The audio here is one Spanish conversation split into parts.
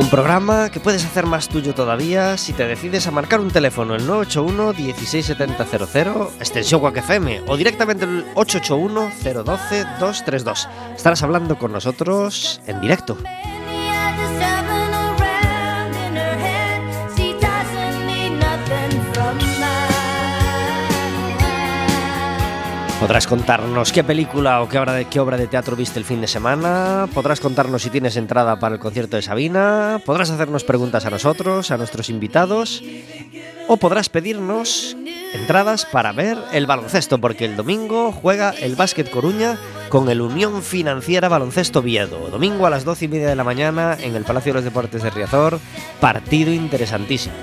Un programa que puedes hacer más tuyo todavía si te decides a marcar un teléfono el 981 167000 extensión Quack FM o directamente el 881 012 232. Estarás hablando con nosotros en directo. Podrás contarnos qué película o qué obra, de, qué obra de teatro viste el fin de semana. Podrás contarnos si tienes entrada para el concierto de Sabina. Podrás hacernos preguntas a nosotros, a nuestros invitados. O podrás pedirnos entradas para ver el baloncesto, porque el domingo juega el Básquet Coruña con el Unión Financiera Baloncesto Viedo. Domingo a las 12 y media de la mañana en el Palacio de los Deportes de Riazor. Partido interesantísimo.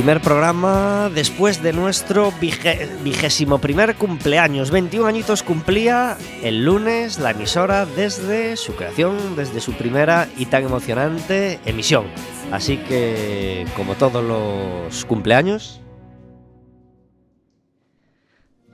Primer programa después de nuestro vigésimo primer cumpleaños. 21 añitos cumplía el lunes la emisora desde su creación, desde su primera y tan emocionante emisión. Así que, como todos los cumpleaños,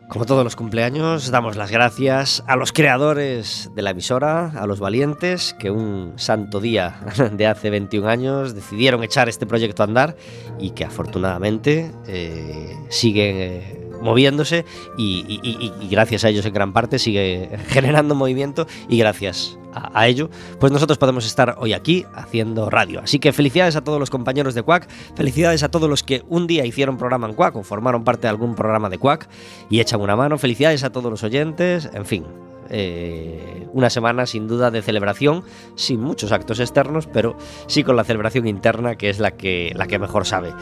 como todos los cumpleaños, damos las gracias a los creadores de la emisora, a los valientes que un santo día de hace 21 años decidieron echar este proyecto a andar y que afortunadamente eh, siguen eh, moviéndose y, gracias a ellos en gran parte sigue generando movimiento y gracias a, ello, pues nosotros podemos estar hoy aquí haciendo radio. Así que felicidades a todos los compañeros de Quack, felicidades a todos los que un día hicieron programa en Quack o formaron parte de algún programa de Quack y echan una mano, felicidades a todos los oyentes, en fin, eh, una semana sin duda de celebración, sin muchos actos externos, pero sí con la celebración interna, que es la que, la que mejor sabe.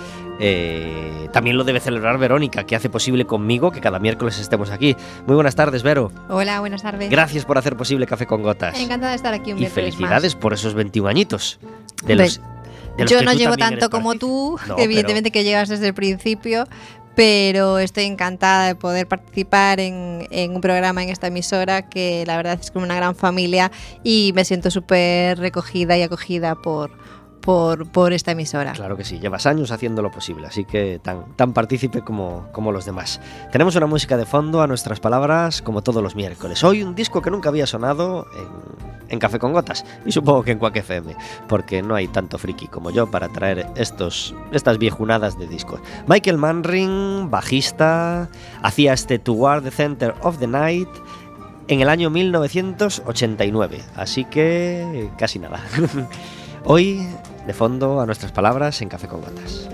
Eh, también lo debe celebrar Verónica, que hace posible conmigo que cada miércoles estemos aquí. Muy buenas tardes, Vero. Hola, buenas tardes. Gracias por hacer posible Café con Gotas. Encantada de estar aquí un Y felicidades por esos 21 añitos. De los, yo no llevo tanto como tú, evidentemente que llegas desde el principio, pero estoy encantada de poder participar en, un programa en esta emisora que la verdad es como una gran familia y me siento súper recogida y acogida por, por, esta emisora. Claro que sí, llevas años haciendo lo posible, así que tan, tan partícipe como, como los demás. Tenemos una música de fondo a nuestras palabras como todos los miércoles. Hoy un disco que nunca había sonado en, Café con Gotas y supongo que en Quack FM, porque no hay tanto friki como yo para traer estos, estas viejunadas de discos. Michael Manring, bajista, hacía este Toward the Center of the Night en el año 1989, así que casi nada. Hoy de fondo a nuestras palabras en Café con Gotas.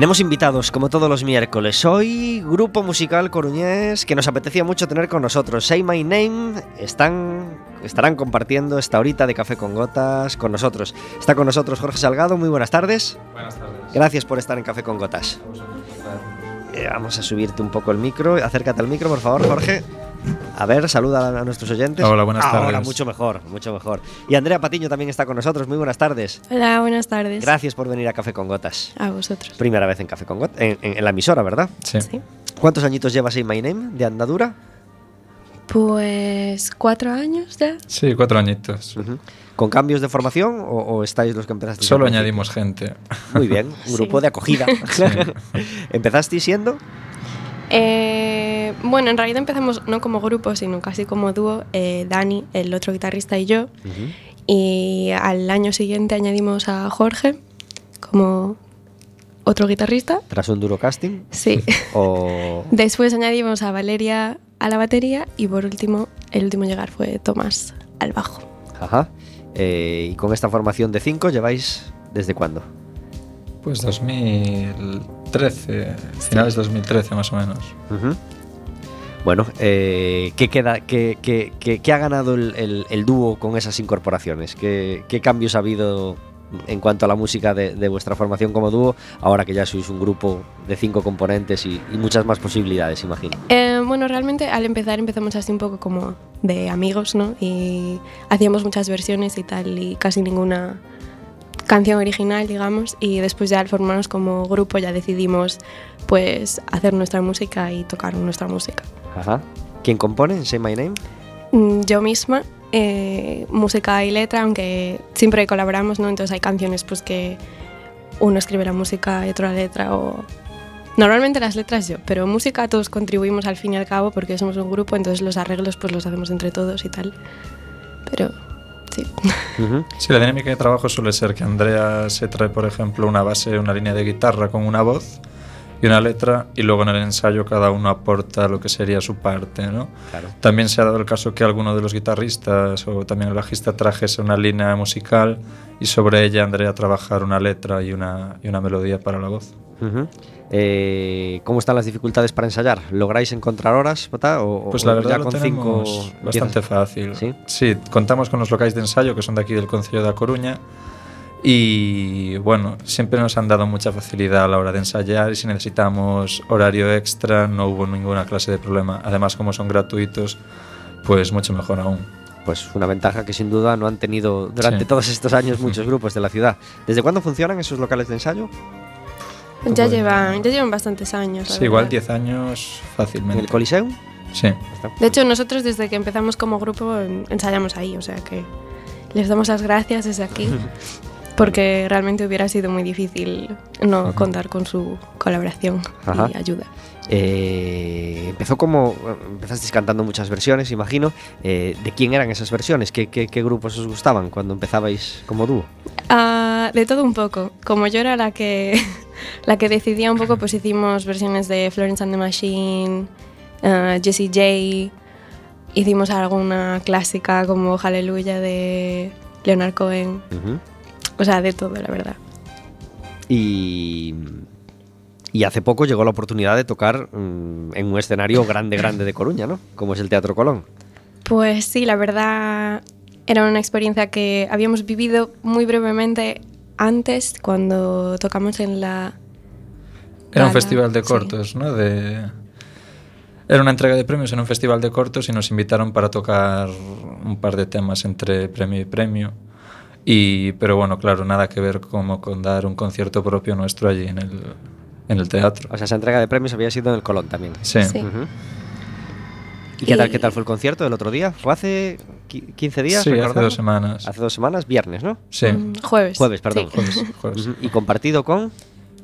Tenemos invitados, como todos los miércoles. Hoy, grupo musical coruñés que nos apetecía mucho tener con nosotros. Say My Name están, estarán compartiendo esta horita de café con gotas con nosotros. Está con nosotros Jorge Salgado. Muy buenas tardes. Buenas tardes. Gracias por estar en Café con Gotas. Eh, vamos a subirte un poco el micro. Acércate al micro, por favor, Jorge. A ver, saluda a nuestros oyentes. Hola, buenas tardes. Ahora, mucho mejor, mucho mejor. Y Andrea Patiño también está con nosotros. Muy buenas tardes. Hola, buenas tardes. Gracias por venir a Café con Gotas. A vosotros. Primera vez en Café con Gotas, en, la emisora, ¿verdad? Sí. ¿Cuántos añitos llevas en My Name de andadura? Pues cuatro años ya. Sí, cuatro añitos. ¿Con cambios de formación o, estáis los que empezasteis? Solo añadimos gente. Muy bien, un grupo de acogida. ¿Empezasteis siendo? Eh, bueno, en realidad empezamos no como grupo, sino casi como dúo, eh, Dani, el otro guitarrista y yo. Y al año siguiente añadimos a Jorge como otro guitarrista. ¿Tras un duro casting? Sí. Después añadimos a Valeria a la batería y por último, el último llegar fue Tomás al bajo. Ajá. Eh, y con esta formación de cinco lleváis desde cuándo? Pues 2013, finales de 2013 más o menos. Bueno, eh, ¿qué, queda, qué, qué, qué, ha ganado el, el, dúo con esas incorporaciones? ¿Qué, cambios ha habido en cuanto a la música de, vuestra formación como dúo, ahora que ya sois un grupo de cinco componentes y, muchas más posibilidades, imagino? Eh, bueno, realmente al empezar empezamos así un poco como de amigos, ¿no? Y hacíamos muchas versiones y tal, y casi ninguna canción original, digamos, y después ya al formarnos como grupo ya decidimos pues hacer nuestra música y tocar nuestra música. Ajá. ¿Quién compone Say My Name? Mm, yo misma, eh, música y letra, aunque siempre colaboramos, ¿no? Entonces hay canciones pues que uno escribe la música y otro la letra o... Normalmente las letras yo, pero música todos contribuimos al fin y al cabo porque somos un grupo, entonces los arreglos pues los hacemos entre todos y tal. Pero Sí. sí, la dinámica de trabajo suele ser que Andrea se trae, por ejemplo, una base, una línea de guitarra con una voz y una letra y luego en el ensayo cada uno aporta lo que sería su parte, ¿no? También se ha dado el caso que alguno de los guitarristas o también el bajista trajese una línea musical y sobre ella Andrea trabajar una letra y una, y una melodía para la voz. Eh, ¿Cómo están las dificultades para ensayar? ¿Lográis encontrar horas? O, pues la verdad ya con cinco bastante fácil. ¿Sí? contamos con los locales de ensayo que son de aquí del Concello de A Coruña y bueno, siempre nos han dado mucha facilidad a la hora de ensayar y si necesitamos horario extra no hubo ninguna clase de problema. Además, como son gratuitos, pues mucho mejor aún. Pues una ventaja que sin duda no han tenido durante todos estos años muchos grupos de la ciudad. ¿Desde cuándo funcionan esos locales de ensayo? Ya llevan, ya llevan bastantes años. Sí, igual 10 años fácilmente. ¿En el Coliseum? Sí. De hecho, nosotros desde que empezamos como grupo ensayamos ahí, o sea que les damos las gracias desde aquí, porque realmente hubiera sido muy difícil no contar con su colaboración y ayuda. Eh, empezó como. Empezasteis cantando muchas versiones, imagino. Eh, ¿De quién eran esas versiones? ¿Qué, ¿Qué, qué, grupos os gustaban cuando empezabais como dúo? Uh, de todo un poco. Como yo era la que, la que decidía un poco, pues hicimos versiones de Florence and the Machine, uh, Jessie J. Hicimos alguna clásica como Hallelujah de Leonard Cohen. Uh -huh. O sea, de todo, la verdad. Y y hace poco llegó la oportunidad de tocar mm, en un escenario grande, grande de Coruña, ¿no? Como es el Teatro Colón. Pues sí, la verdad era una experiencia que habíamos vivido muy brevemente antes, cuando tocamos en la... Era un festival de cortos, ¿no? De... Era una entrega de premios en un festival de cortos y nos invitaron para tocar un par de temas entre premio y premio. Y, pero bueno, claro, nada que ver como con dar un concierto propio nuestro allí en el, en el teatro. O sea, esa entrega de premios había sido en el Colón también. Sí. ¿Y qué tal, qué tal fue el concierto del otro día? ¿Fue hace 15 días? Sí, hace dos semanas. Hace dos semanas, viernes, ¿no? Sí. Mm, jueves. Jueves, perdón. Jueves. ¿Y compartido con?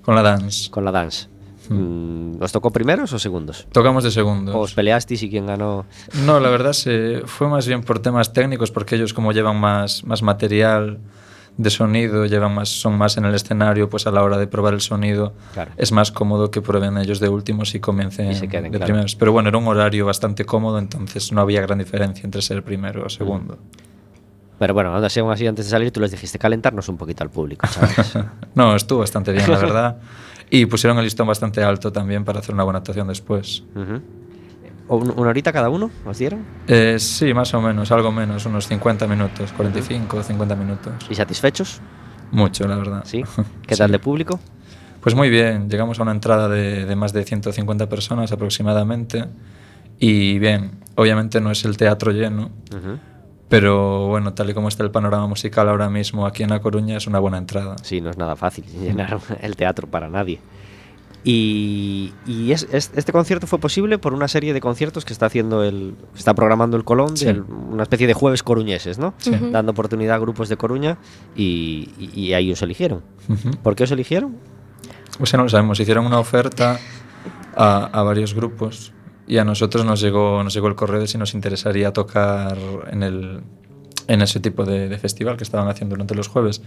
Con la dance. Con la dance. Mm. ¿Os tocó primeros o segundos? Tocamos de segundos. ¿O os peleasteis y quién ganó? No, la verdad se, fue más bien por temas técnicos, porque ellos como llevan más, más material de sonido, llevan más, son más en el escenario, pues a la hora de probar el sonido es más cómodo que prueben ellos de últimos y comiencen de primeros. Pero bueno, era un horario bastante cómodo, entonces no había gran diferencia entre ser primero o segundo. Pero bueno, aún así, antes de salir tú les dijiste calentarnos un poquito al público, no, estuvo bastante bien, la verdad. Y pusieron el listón bastante alto también para hacer una buena actuación después. ¿Una horita cada uno os dieron? Eh, sí, más o menos, algo menos, unos 50 minutos, 45 o 50 minutos. ¿Y satisfechos? Mucho, la verdad. ¿Sí? ¿Qué tal de público? Pues muy bien, llegamos a una entrada de, más de 150 personas aproximadamente y bien, obviamente no es el teatro lleno, pero bueno, tal y como está el panorama musical ahora mismo aquí en La Coruña es una buena entrada. Sí, no es nada fácil llenar el teatro para nadie. Y, es, este concierto fue posible por una serie de conciertos que está haciendo el, está programando el Colón, una especie de jueves coruñeses, ¿no? Dando oportunidad a grupos de Coruña y, y, ahí os eligieron. ¿Por qué os eligieron? Pues no lo sabemos. Hicieron una oferta a, a, varios grupos y a nosotros nos llegó, nos llegó el correo de si nos interesaría tocar en, el, en ese tipo de, de festival que estaban haciendo durante los jueves.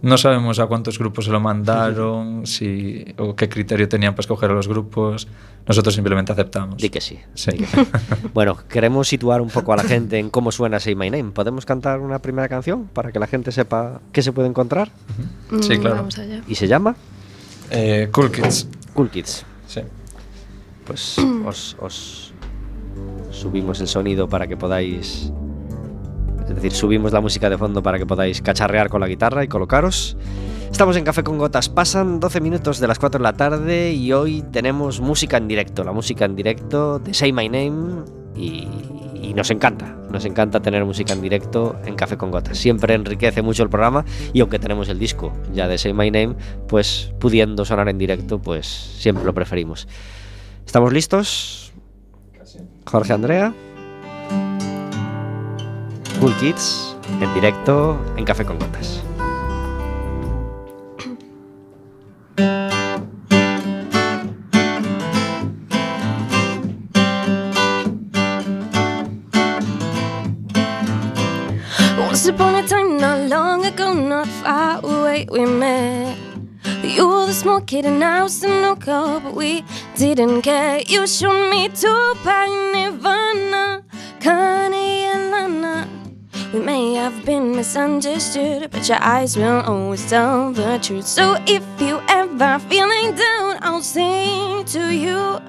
No sabemos a cuántos grupos se lo mandaron, si, o qué criterio tenían para escoger a los grupos. Nosotros simplemente aceptamos. Di que sí. bueno, queremos situar un poco a la gente en cómo suena Say My Name. ¿Podemos cantar una primera canción para que la gente sepa qué se puede encontrar? Sí, mm, claro. ¿Y se llama? Eh, cool Kids. Cool Kids. Sí. Pues os, os subimos el sonido para que podáis es decir, subimos la música de fondo para que podáis cacharrear con la guitarra y colocaros. Estamos en Café con Gotas, pasan 12 minutos de las 4 de la tarde y hoy tenemos música en directo, la música en directo de Say My Name y, nos encanta, nos encanta tener música en directo en Café con Gotas. Siempre enriquece mucho el programa y aunque tenemos el disco ya de Say My Name, pues pudiendo sonar en directo, pues siempre lo preferimos. ¿Estamos listos? Jorge Andrea. Cool Kids en directo en Café con Gotas. Once upon a time, not long ago, not far away, we met. You were the small kid and I was the no girl, but we didn't care. You showed me to Nirvana, Kanye and Lana. We may have been misunderstood, but your eyes will always tell the truth. So if you ever feeling down, I'll sing to you.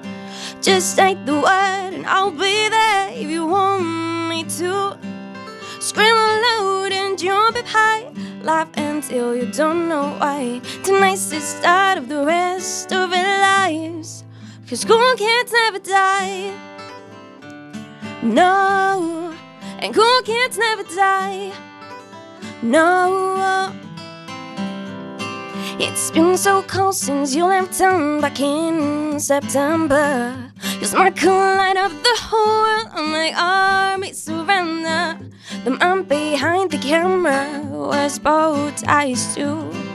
Just say the word, and I'll be there if you want me to. Scream aloud and jump up high. Laugh until you don't know why. Tonight's the start of the rest of our lives. Cause cool kids never die. No and cool kids never die. No, it's been so cold since you left town back in September. Smart could light up the whole world on my army surrender. The man behind the camera was both ties too.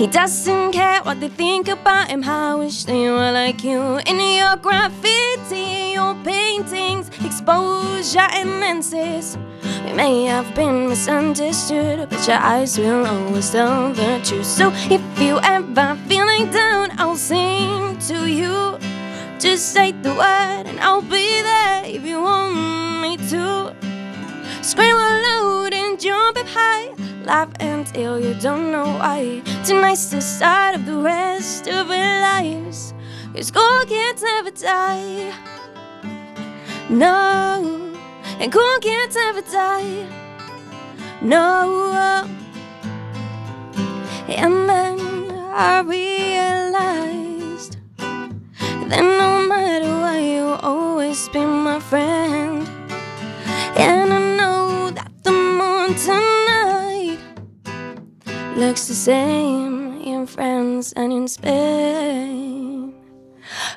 He doesn't care what they think about him. How wish they were like you. In your graffiti, your paintings, exposure and lenses. We may have been misunderstood, but your eyes will always tell the truth. So if you ever feeling down, I'll sing to you. Just say the word, and I'll be there if you want me to. Scream aloud and jump up high. Laugh until you don't know why. Tonight's the start of the rest of our lives. Cause cool kids never die. No, and cool kids never die. No, and then I realized that no matter what, you'll always be my friend. And I know that the tonight looks the same in France and in Spain.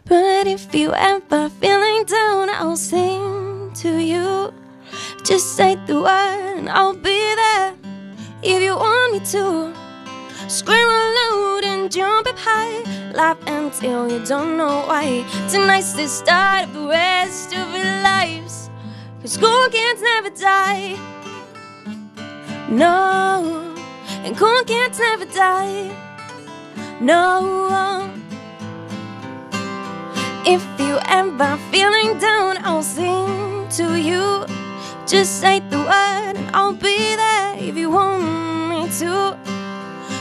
But if you ever feeling down, I'll sing to you. Just say the word and I'll be there if you want me to. Scream aloud and jump up high. Laugh until you don't know why. Tonight's the start of the rest of our lives. Cause cool kids never die. No, and cool kids never die. No. If you ever feeling down, I'll sing to you. Just say the word and I'll be there if you want me to.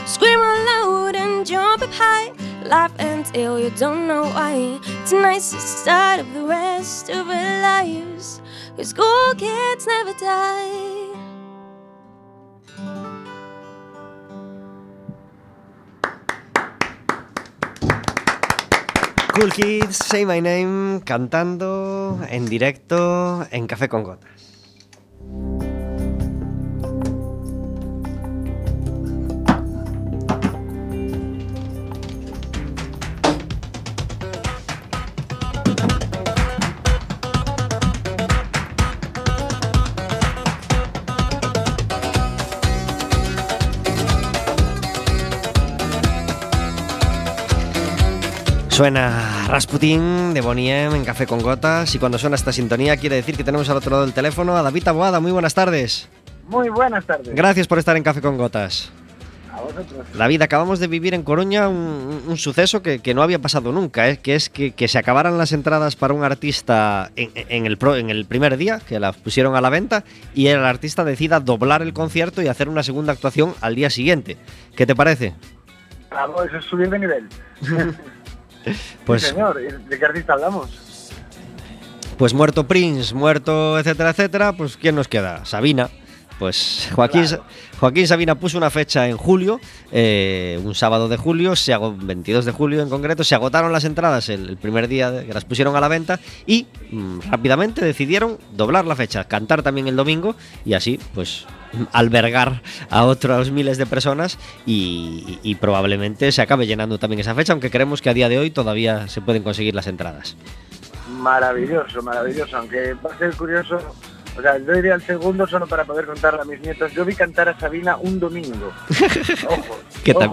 Scream aloud and jump up high. Laugh until you don't know why. Tonight's the start of the rest of our lives. Cause cool kids never die. Cool Kids, Say My Name, cantando en directo en Café con Gotas. Suena Rasputin de Boniem en Café con Gotas y cuando suena esta sintonía quiere decir que tenemos al otro lado del teléfono a David Aboada. Muy buenas tardes. Muy buenas tardes. Gracias por estar en Café con Gotas. David, acabamos de vivir en Coruña un, suceso que, no había pasado nunca, ¿eh? que es que, se acabaran las entradas para un artista en, el en el primer día, que las pusieron a la venta, y el artista decida doblar el concierto y hacer una segunda actuación al día siguiente. ¿Qué te parece? Claro, eso es subir de nivel. pues, señor, ¿de qué artista hablamos? Pues muerto Prince, muerto etcétera, etcétera, pues ¿quién nos queda? Sabina. Pues Joaquín, Joaquín Sabina puso una fecha en julio, eh, un sábado de julio, se 22 de julio en concreto, se agotaron las entradas el, primer día que las pusieron a la venta y mm, rápidamente decidieron doblar la fecha, cantar también el domingo y así pues albergar a otros miles de personas y, y probablemente se acabe llenando también esa fecha, aunque creemos que a día de hoy todavía se pueden conseguir las entradas. Maravilloso, maravilloso, aunque va a ser curioso o sea, yo iría al segundo solo para poder contarle a mis nietos. Yo vi cantar a Sabina un domingo. Ojo. ¿Qué tal?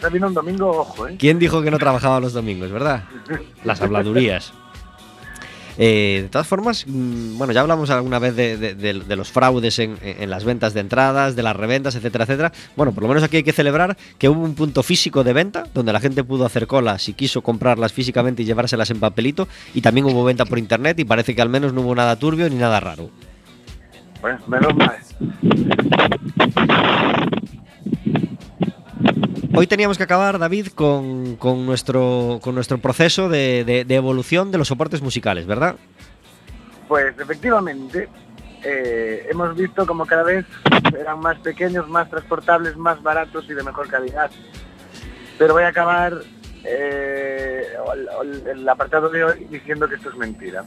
Sabina un domingo, ojo, ¿eh? ¿Quién dijo que no trabajaba los domingos, verdad? Las habladurías. Eh, de todas formas, mm, bueno, ya hablamos alguna vez de, los fraudes en, las ventas de entradas, de las reventas, etcétera, etcétera. Bueno, por lo menos aquí hay que celebrar que hubo un punto físico de venta donde la gente pudo hacer cola si quiso comprarlas físicamente y llevárselas en papelito. Y también hubo venta por internet y parece que al menos no hubo nada turbio ni nada raro. Bueno, menos mal. Hoy teníamos que acabar, David, con, nuestro, proceso de, evolución de los soportes musicales, ¿verdad? Pues efectivamente, eh, hemos visto como cada vez eran más pequeños, más transportables, más baratos y de mejor calidad. Pero voy a acabar eh, el, apartado de hoy diciendo que esto es mentira.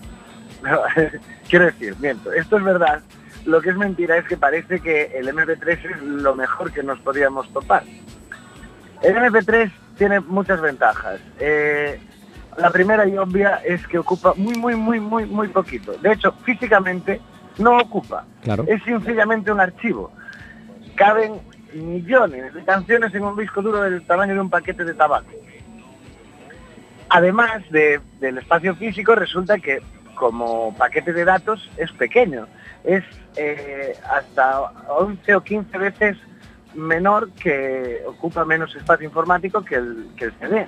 Quiero decir, miento, esto es verdad, lo que es mentira es que parece que el MP3 es lo mejor que nos podíamos topar. El MP3 tiene muchas ventajas. Eh, la primera y obvia es que ocupa muy, muy, muy, muy, muy poquito. De hecho, físicamente no ocupa. Es sencillamente un archivo. Caben millones de canciones en un disco duro del tamaño de un paquete de tabaco. Además del espacio físico, resulta que como paquete de datos es pequeño es eh, hasta 11 o 15 veces menor que ocupa menos espacio informático que el, que el CD.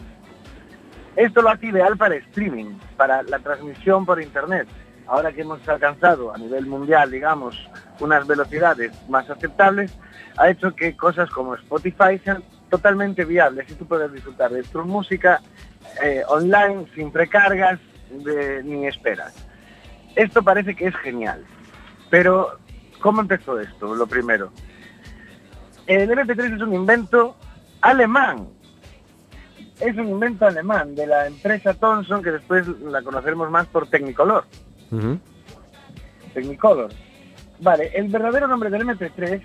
Esto lo hace ideal para streaming, para la transmisión por internet. Ahora que hemos alcanzado a nivel mundial, digamos, unas velocidades más aceptables, ha hecho que cosas como Spotify sean totalmente viables y tú puedes disfrutar de tu música eh, online sin precargas ni esperas. Esto parece que es genial. Pero, ¿cómo empezó esto? Lo primero. El MP3 es un invento alemán. Es un invento alemán de la empresa Thomson, que después la conoceremos más por Technicolor. Technicolor. Vale, el verdadero nombre del MP3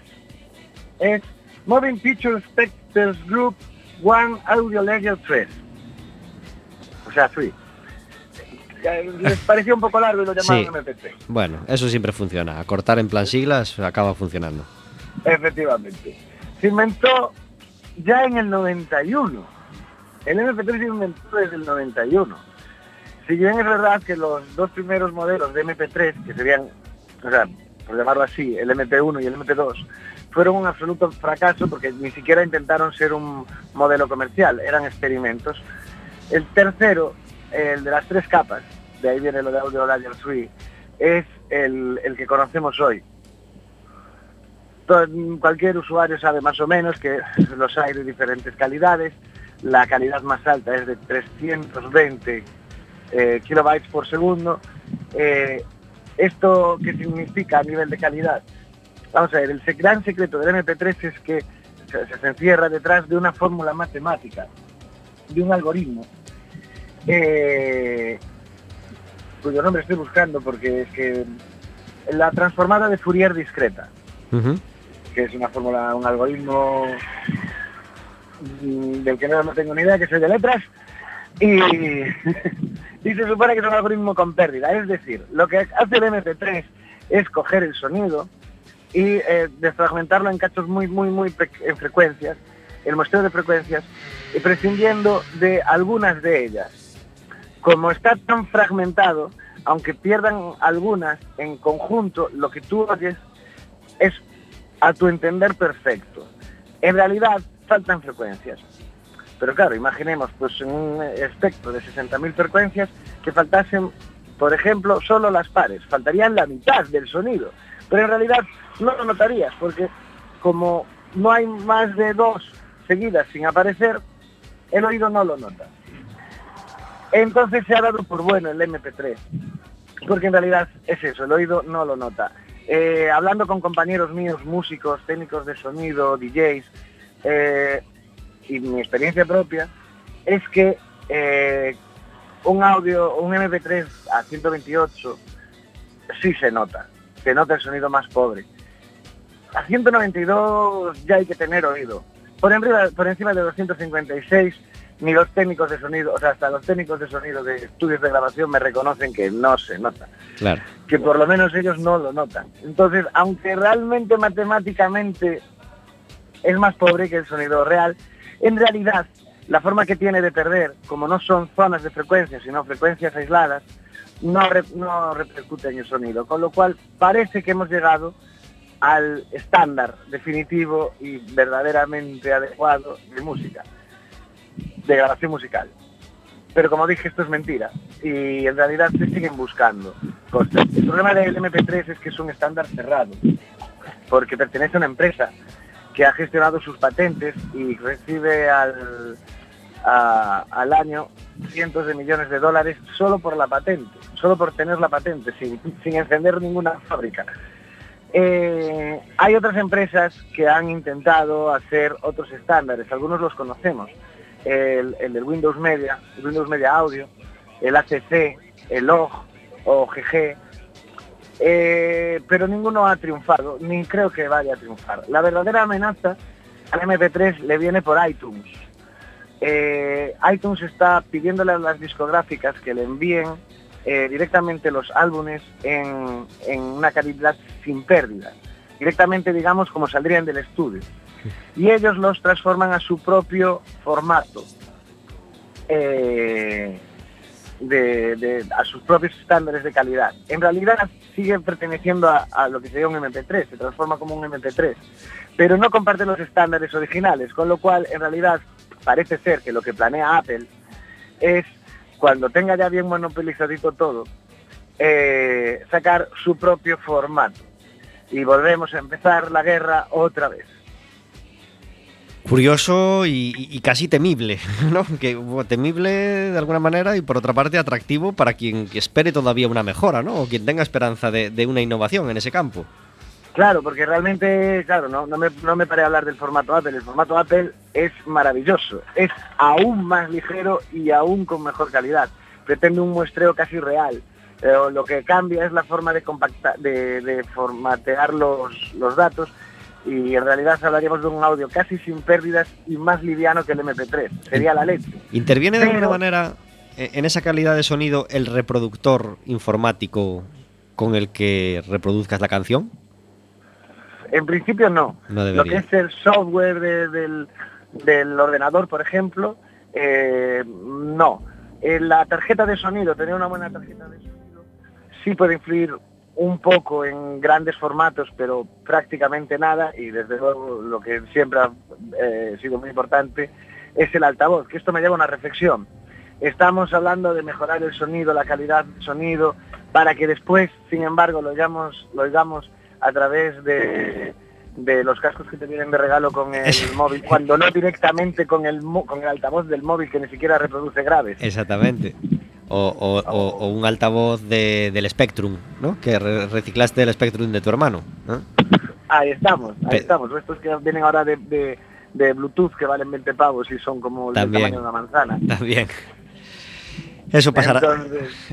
es Moving Picture Specters Group One Audio Layer 3. O sea, 3 les parecía un poco largo y lo llamaron MP3. Bueno, eso siempre funciona. Acortar en plan siglas acaba funcionando. Efectivamente. Se inventó ya en el 91. El MP3 se inventó desde el 91. Si bien es verdad que los dos primeros modelos de MP3, que serían, o sea, por llamarlo así, el MP1 y el MP2, fueron un absoluto fracaso porque ni siquiera intentaron ser un modelo comercial, eran experimentos. El tercero el de las tres capas, de ahí viene lo de Audio Layer 3, es el, que conocemos hoy. Cualquier usuario sabe más o menos que los hay de diferentes calidades. La calidad más alta es de 320 eh, kilobytes por segundo. Eh, ¿Esto qué significa a nivel de calidad? Vamos a ver, el gran secreto del MP3 es que se encierra detrás de una fórmula matemática, de un algoritmo eh, cuyo nombre estoy buscando porque es que la transformada de Fourier discreta, que es una fórmula, un algoritmo del que no, tengo ni idea, que soy de letras, y, y se supone que es un algoritmo con pérdida. Es decir, lo que hace el MP3 es coger el sonido y eh, desfragmentarlo en cachos muy, muy, muy en frecuencias, el muestreo de frecuencias, y prescindiendo de algunas de ellas como está tan fragmentado, aunque pierdan algunas en conjunto, lo que tú oyes es a tu entender perfecto. En realidad, faltan frecuencias. Pero claro, imaginemos pues un espectro de 60.000 frecuencias que faltasen, por ejemplo, solo las pares, faltarían la mitad del sonido. Pero en realidad no lo notarías porque como no hay más de dos seguidas sin aparecer, el oído no lo nota. Entonces se ha dado por bueno el MP3, porque en realidad es eso, el oído no lo nota. Eh, hablando con compañeros míos, músicos, técnicos de sonido, DJs, eh, y mi experiencia propia, es que eh, un audio, un MP3 a 128 sí se nota, se nota el sonido más pobre. A 192 ya hay que tener oído. Por, por encima de 256 ni los técnicos de sonido, o sea, hasta los técnicos de sonido de estudios de grabación me reconocen que no se nota. Claro. Que por lo menos ellos no lo notan. Entonces, aunque realmente matemáticamente es más pobre que el sonido real, en realidad la forma que tiene de perder, como no son zonas de frecuencia, sino frecuencias aisladas, no, no repercute en el sonido. Con lo cual parece que hemos llegado al estándar definitivo y verdaderamente adecuado de música de grabación musical. Pero como dije, esto es mentira. Y en realidad se siguen buscando. El problema del MP3 es que es un estándar cerrado, porque pertenece a una empresa que ha gestionado sus patentes y recibe al, al año cientos de millones de dólares solo por la patente, solo por tener la patente, sin, sin encender ninguna fábrica. Eh, hay otras empresas que han intentado hacer otros estándares, algunos los conocemos el, el del Windows Media, Windows Media Audio, el ACC, el OG o GG, eh, pero ninguno ha triunfado, ni creo que vaya a triunfar. La verdadera amenaza al MP3 le viene por iTunes. Eh, iTunes está pidiéndole a las discográficas que le envíen eh, directamente los álbumes en, en una calidad sin pérdida, directamente digamos como saldrían del estudio y ellos los transforman a su propio formato, eh, a sus propios estándares de calidad. En realidad siguen perteneciendo a, lo que sería un MP3, se transforma como un MP3, pero no comparte los estándares originales, con lo cual en realidad parece ser que lo que planea Apple es, cuando tenga ya bien monopolizadito todo, eh, sacar su propio formato. Y volvemos a empezar la guerra otra vez curioso y, casi temible, ¿no? Que temible de alguna manera y por otra parte atractivo para quien espere todavía una mejora, ¿no? O quien tenga esperanza de, una innovación en ese campo. Claro, porque realmente, claro, no, me, no me paré a hablar del formato Apple. El formato Apple es maravilloso, es aún más ligero y aún con mejor calidad. Pretende un muestreo casi real. Pero lo que cambia es la forma de, compactar, de, formatear los datos y en realidad hablaríamos de un audio casi sin pérdidas y más liviano que el MP3. Sería la leche. ¿Interviene de alguna manera eh, en esa calidad de sonido el reproductor informático con el que reproduzcas la canción? En principio no. Lo que es el software del, ordenador, por ejemplo, eh, no. En la tarjeta de sonido, tener una buena tarjeta de sonido, sí puede influir un poco en grandes formatos, pero prácticamente nada, y desde luego lo que siempre ha eh, sido muy importante es el altavoz, que esto me lleva a una reflexión. Estamos hablando de mejorar el sonido, la calidad del sonido, para que después, sin embargo, lo oigamos, lo oigamos a través de, de los cascos que te vienen de regalo con el móvil, cuando no directamente con el, con el altavoz del móvil que ni siquiera reproduce graves. Exactamente o, un altavoz del Spectrum, ¿no? Que reciclaste el Spectrum de tu hermano. Ahí estamos, ahí estamos. Estos que vienen ahora de, Bluetooth que valen 20 pavos y son como el tamaño de una manzana. También. Eso pasará.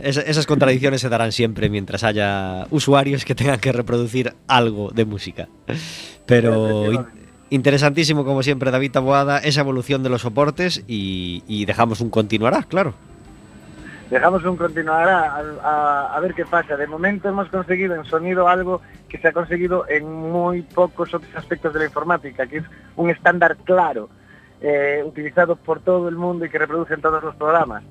esas contradicciones se darán siempre mientras haya usuarios que tengan que reproducir algo de música. Pero interesantísimo, como siempre, David Taboada, esa evolución de los soportes y, y dejamos un continuará, claro dejamos un continuará a, ver qué pasa. De momento hemos conseguido en sonido algo que se ha conseguido en muy pocos otros aspectos de la informática, que es un estándar claro, eh, utilizado por todo el mundo y que reproduce en todos los programas.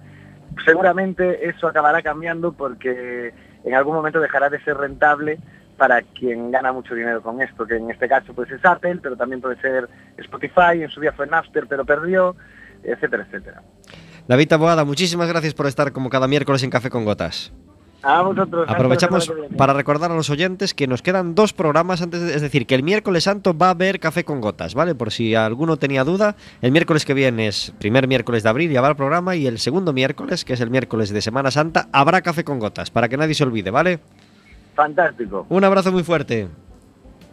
Seguramente eso acabará cambiando porque en algún momento dejará de ser rentable para quien gana mucho dinero con esto, que en este caso pues es Apple, pero también puede ser Spotify, en su día fue Napster, pero perdió, etcétera, etcétera. David Aboada, muchísimas gracias por estar como cada miércoles en Café con Gotas. A vosotros. Aprovechamos para recordar a los oyentes que nos quedan dos programas antes, de, es decir, que el miércoles santo va a haber café con gotas, ¿vale? Por si alguno tenía duda, el miércoles que viene es primer miércoles de abril y habrá el programa y el segundo miércoles, que es el miércoles de Semana Santa, habrá café con gotas, para que nadie se olvide, ¿vale? Fantástico. Un abrazo muy fuerte.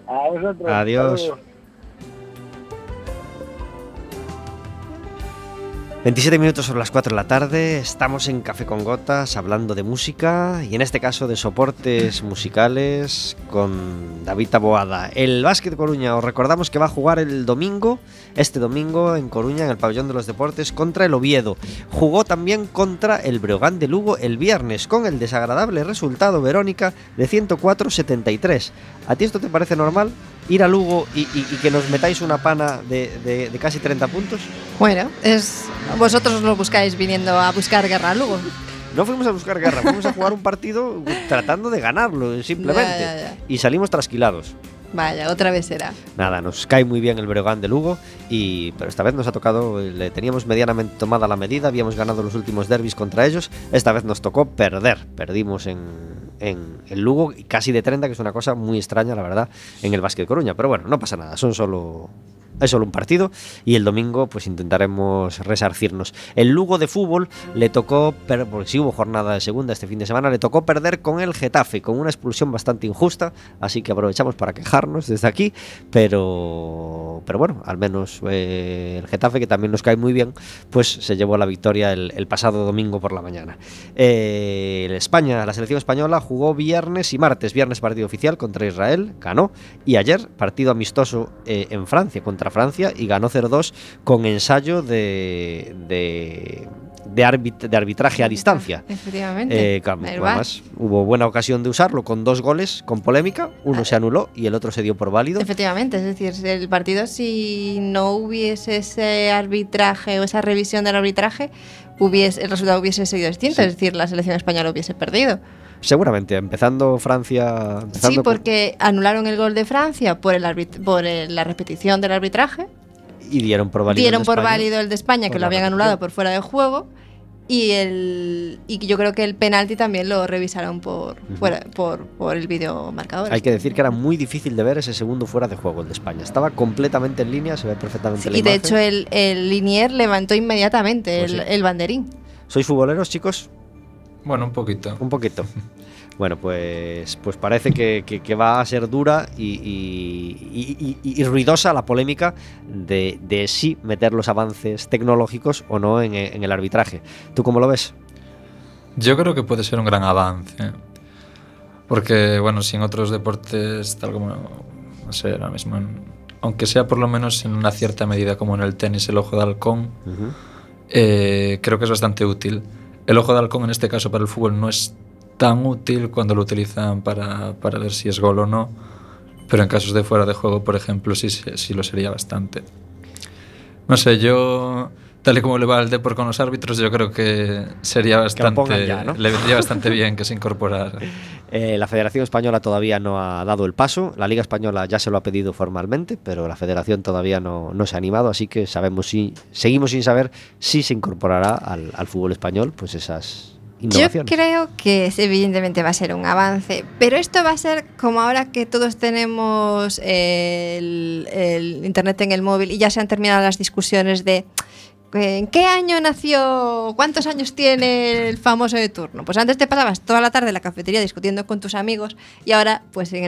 A vosotros. Adiós. 27 minutos sobre las 4 de la tarde, estamos en Café con Gotas hablando de música y en este caso de soportes musicales con David Taboada. El Básquet Coruña, os recordamos que va a jugar el domingo, este domingo en Coruña, en el Pabellón de los Deportes, contra el Oviedo. Jugó también contra el Breogán de Lugo el viernes con el desagradable resultado, Verónica, de 104-73. ¿A ti esto te parece normal? Ir a Lugo y, que nos metáis una pana de, casi 30 puntos? Bueno, es vosotros lo buscáis viniendo a buscar guerra a Lugo. No fuimos a buscar guerra, fuimos a jugar un partido tratando de ganarlo, simplemente. Y salimos trasquilados. Vaya, otra vez será. Nada, nos cae muy bien el Breogán de Lugo, y, pero esta vez nos ha tocado, le teníamos medianamente tomada la medida, habíamos ganado los últimos derbis contra ellos, esta vez nos tocó perder, perdimos en, en el Lugo casi de 30, que es una cosa muy extraña, la verdad, en el básquet Coruña, pero bueno, no pasa nada, son solo es solo un partido y el domingo pues intentaremos resarcirnos. El Lugo de fútbol le tocó, porque si hubo jornada de segunda este fin de semana, le tocó perder con el Getafe, con una expulsión bastante injusta, así que aprovechamos para quejarnos desde aquí, pero, pero bueno, al menos eh, el Getafe, que también nos cae muy bien, pues se llevó la victoria el, pasado domingo por la mañana. Eh, España, la selección española jugó viernes y martes, viernes partido oficial contra Israel, ganó, y ayer partido amistoso eh, en Francia contra Francia y ganó 0-2 con ensayo de, de, de, arbitraje a distancia. Efectivamente. Eh, además, hubo buena ocasión de usarlo con dos goles con polémica, uno se anuló y el otro se dio por válido. Efectivamente, es decir, el partido si no hubiese ese arbitraje o esa revisión del arbitraje, hubiese, el resultado hubiese sido distinto, es decir, la selección española hubiese perdido. Seguramente, empezando Francia. sí, porque anularon el gol de Francia por, el por la repetición del arbitraje. Y dieron por válido. Dieron por válido el de España, que lo habían anulado por fuera de juego. Y, el, y yo creo que el penalti también lo revisaron por, fuera, por, por el vídeo marcador. Hay que decir que era muy difícil de ver ese segundo fuera de juego, el de España. Estaba completamente en línea, se ve perfectamente Y de hecho el, el Linier levantó inmediatamente pues el, el banderín. ¿Sois futboleros, chicos? Bueno, un poquito. Un poquito. Bueno, pues, pues parece que, que, va a ser dura y, y, ruidosa la polémica de, de, si meter los avances tecnológicos o no en, en, el arbitraje. ¿Tú cómo lo ves? Yo creo que puede ser un gran avance. Porque, bueno, si en otros deportes, tal como, no sé, ahora mismo, aunque sea por lo menos en una cierta medida como en el tenis, el ojo de halcón, eh, creo que es bastante útil. El ojo de halcón en este caso para el fútbol no es tan útil cuando lo utilizan para, para ver si es gol o no, pero en casos de fuera de juego, por ejemplo, sí, sí lo sería bastante. No sé, yo tal y como le va el Depor con los árbitros, yo creo que sería bastante, le vendría bastante bien que se incorporara. Eh, la Federación Española todavía no ha dado el paso, la Liga Española ya se lo ha pedido formalmente, pero la Federación todavía no, no se ha animado, así que sabemos si seguimos sin saber si se incorporará al, al fútbol español, pues esas yo creo que evidentemente va a ser un avance, pero esto va a ser como ahora que todos tenemos el, el Internet en el móvil y ya se han terminado las discusiones de ¿En qué año nació? ¿Cuántos años tiene el famoso de turno? Pues antes te pasabas toda la tarde en la cafetería discutiendo con tus amigos y ahora, pues en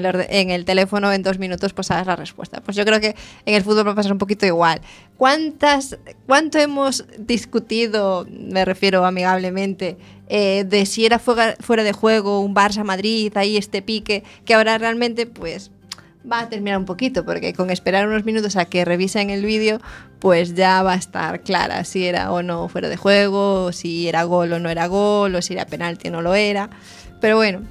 el, teléfono en dos minutos, pues sabes la respuesta. Pues yo creo que en el fútbol va a pasar un poquito igual. ¿Cuántas, ¿Cuánto hemos discutido, me refiero amigablemente, eh, de si era fuera, fuera de juego un Barça-Madrid, ahí este pique, que ahora realmente, pues va a terminar un poquito, porque con esperar unos minutos a que revisen el vídeo, pues ya va a estar clara si era o no fuera de juego, si era gol o no era gol, o si era penalti o no lo era. Pero bueno,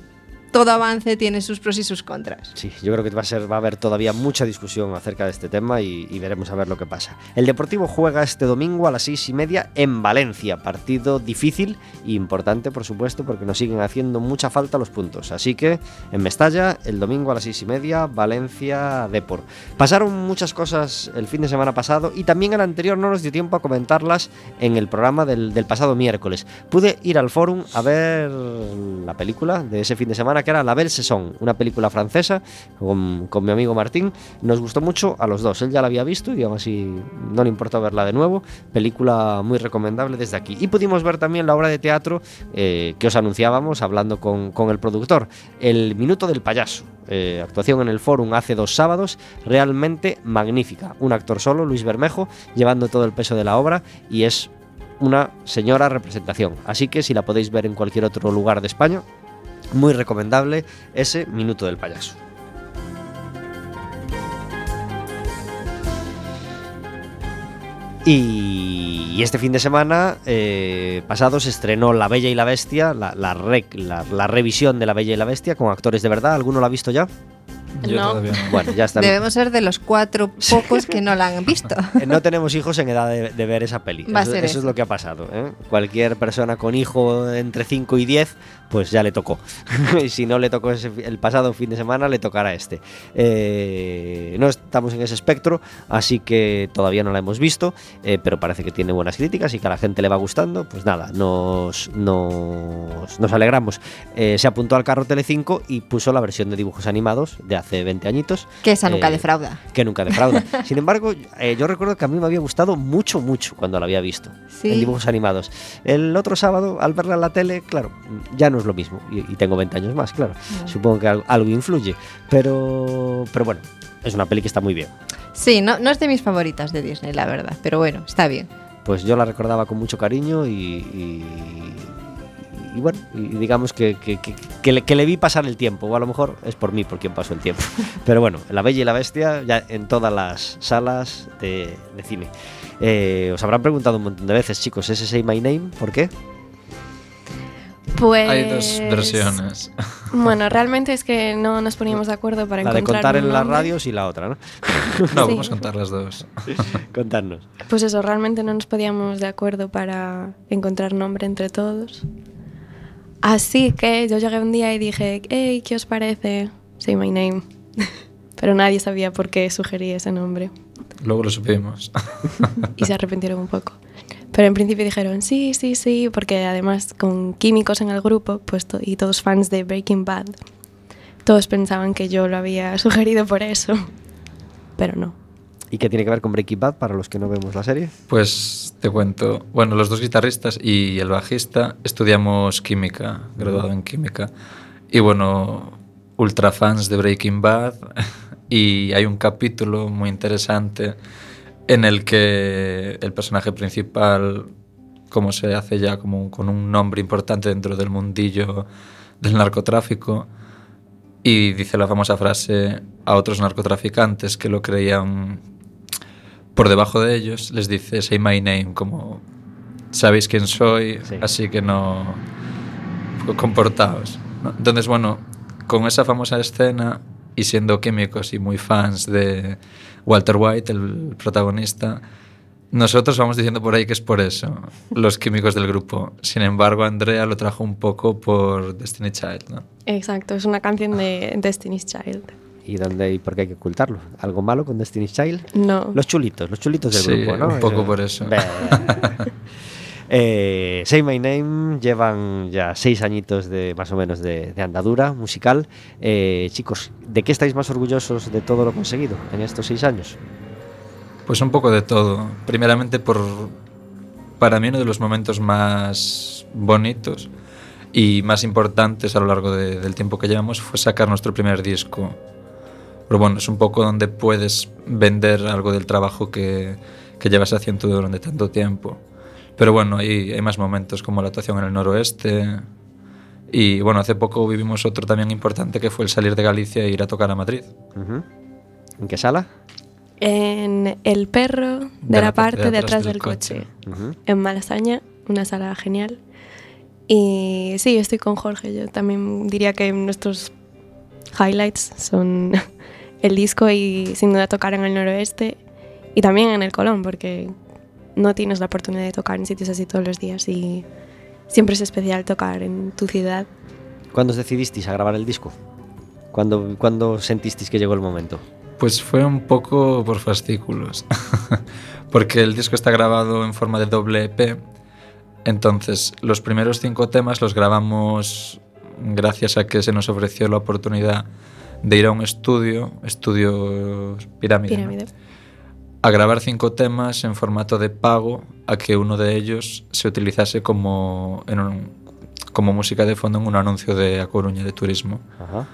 todo avance tiene sus pros y sus contras. Sí, yo creo que va a, haber todavía mucha discusión acerca de este tema y, veremos a ver lo que pasa. El Deportivo juega este domingo a las seis y media en Valencia, partido difícil e importante, por supuesto, porque nos siguen haciendo mucha falta los puntos. Así que en Mestalla, el domingo a las seis y media, Valencia Deport. Pasaron muchas cosas el fin de semana pasado y también el anterior no nos dio tiempo a comentarlas en el programa del, del pasado miércoles. Pude ir al forum a ver la película de ese fin de semana que era La Belle Saison, una película francesa con, mi amigo Martín. Nos gustó mucho a los dos. Él ya la había visto y aún así no le importó verla de nuevo. Película muy recomendable desde aquí. Y pudimos ver también la obra de teatro eh, que os anunciábamos hablando con, el productor, El Minuto del Payaso. Eh, actuación en el Forum hace dos sábados, realmente magnífica. Un actor solo, Luis Bermejo, llevando todo el peso de la obra y es una señora representación. Así que si la podéis ver en cualquier otro lugar de España, muy recomendable ese Minuto del Payaso. Y este fin de semana eh, pasado se estrenó La Bella y la Bestia, la, la, la, revisión de La Bella y la Bestia con actores de verdad. ¿Alguno lo ha visto ya? no. Bueno, ya está. Debemos ser de los cuatro pocos que no la han visto. Eh, no tenemos hijos en edad de, ver esa peli. eso, es lo que ha pasado. ¿eh? Cualquier persona con hijo entre 5 y 10 pues ya le tocó. y si no le tocó el pasado fin de semana, le tocará este. Eh, no estamos en ese espectro, así que todavía no la hemos visto, eh, pero parece que tiene buenas críticas y que a la gente le va gustando. Pues nada, nos, nos, nos alegramos. Eh, se apuntó al carro Telecinco y puso la versión de dibujos animados de hace 20 añitos. Que esa nunca defrauda. Que nunca defrauda. Sin embargo, yo recuerdo que a mí me había gustado mucho, mucho cuando la había visto en dibujos animados. El otro sábado, al verla en la tele, claro, ya no es lo mismo. Y, tengo 20 años más, claro. Supongo que algo, influye. Pero, pero bueno, es una peli que está muy bien. Sí, no, no es de mis favoritas de Disney, la verdad. Pero bueno, está bien. Pues yo la recordaba con mucho cariño y, y bueno, digamos que, que, que, le, que, le, vi pasar el tiempo, o a lo mejor es por mí por quien pasó el tiempo. Pero bueno, La Bella y la Bestia ya en todas las salas de, de cine. Eh, os habrán preguntado un montón de veces, chicos, ¿ese Say My Name? ¿Por qué? Pues... Hay dos versiones. Bueno, realmente es que no nos poníamos de acuerdo para la encontrar. de contar en las radios y la otra, ¿no? no, vamos a contar las dos. Contarnos. Pues eso, realmente no nos podíamos de acuerdo para encontrar nombre entre todos. Así que yo llegué un día y dije, hey, ¿qué os parece? Say my name. Pero nadie sabía por qué sugerí ese nombre. Luego lo supimos. y se arrepintieron un poco. Pero en principio dijeron sí, sí, sí, porque además con químicos en el grupo pues y todos fans de Breaking Bad, todos pensaban que yo lo había sugerido por eso, pero no. ¿Y qué tiene que ver con Breaking Bad para los que no vemos la serie? Pues te cuento. Bueno, los dos guitarristas y el bajista estudiamos química, graduado en química. Y bueno, ultra fans de Breaking Bad. Y hay un capítulo muy interesante en el que el personaje principal, como se hace ya como con un nombre importante dentro del mundillo del narcotráfico, y dice la famosa frase a otros narcotraficantes que lo creían por debajo de ellos, les dice, say my name, como sabéis quién soy, así que no comportaos. Entonces, bueno, con esa famosa escena y siendo químicos y muy fans de Walter White, el protagonista, nosotros vamos diciendo por ahí que es por eso, los químicos del grupo. Sin embargo, Andrea lo trajo un poco por Destiny Child, ¿no? Exacto, es una canción de Destiny's Child. ¿Y dónde y por qué hay que ocultarlo? ¿Algo malo con Destiny's Child? No. Los chulitos, los chulitos del grupo, ¿no? Un poco por eso. Eh, Say My Name llevan ya seis añitos de más o menos de, andadura musical. Eh, chicos, ¿de qué estáis más orgullosos de todo lo conseguido en estos seis años? Pues un poco de todo. Primeramente por, para mí uno de los momentos más bonitos y más importantes a lo largo del tiempo que llevamos fue sacar nuestro primer disco. Pero bueno, es un poco donde puedes vender algo del trabajo que, que llevas haciendo durante tanto tiempo. Pero bueno, hay, hay más momentos como la actuación en el noroeste. Y bueno, hace poco vivimos otro también importante que fue el salir de Galicia e ir a tocar a Madrid. ¿En qué sala? En El Perro de, la, parte de atrás del, coche, en Malasaña, una sala genial. Y sí, estoy con Jorge. Yo también diría que nuestros highlights son el disco y sin duda tocar en el noroeste y también en el Colón, porque no tienes la oportunidad de tocar en sitios así todos los días y siempre es especial tocar en tu ciudad. ¿Cuándo os decidisteis a grabar el disco? ¿Cuándo, ¿Cuándo sentisteis que llegó el momento? Pues fue un poco por fascículos, porque el disco está grabado en forma de doble EP, entonces los primeros cinco temas los grabamos gracias a que se nos ofreció la oportunidad de ir a un estudio, estudio Pirámide, Pirámide. A grabar cinco temas en formato de pago, a que uno de ellos se utilizase como, en un- como música de fondo en un anuncio de A Coruña de turismo. Ajá.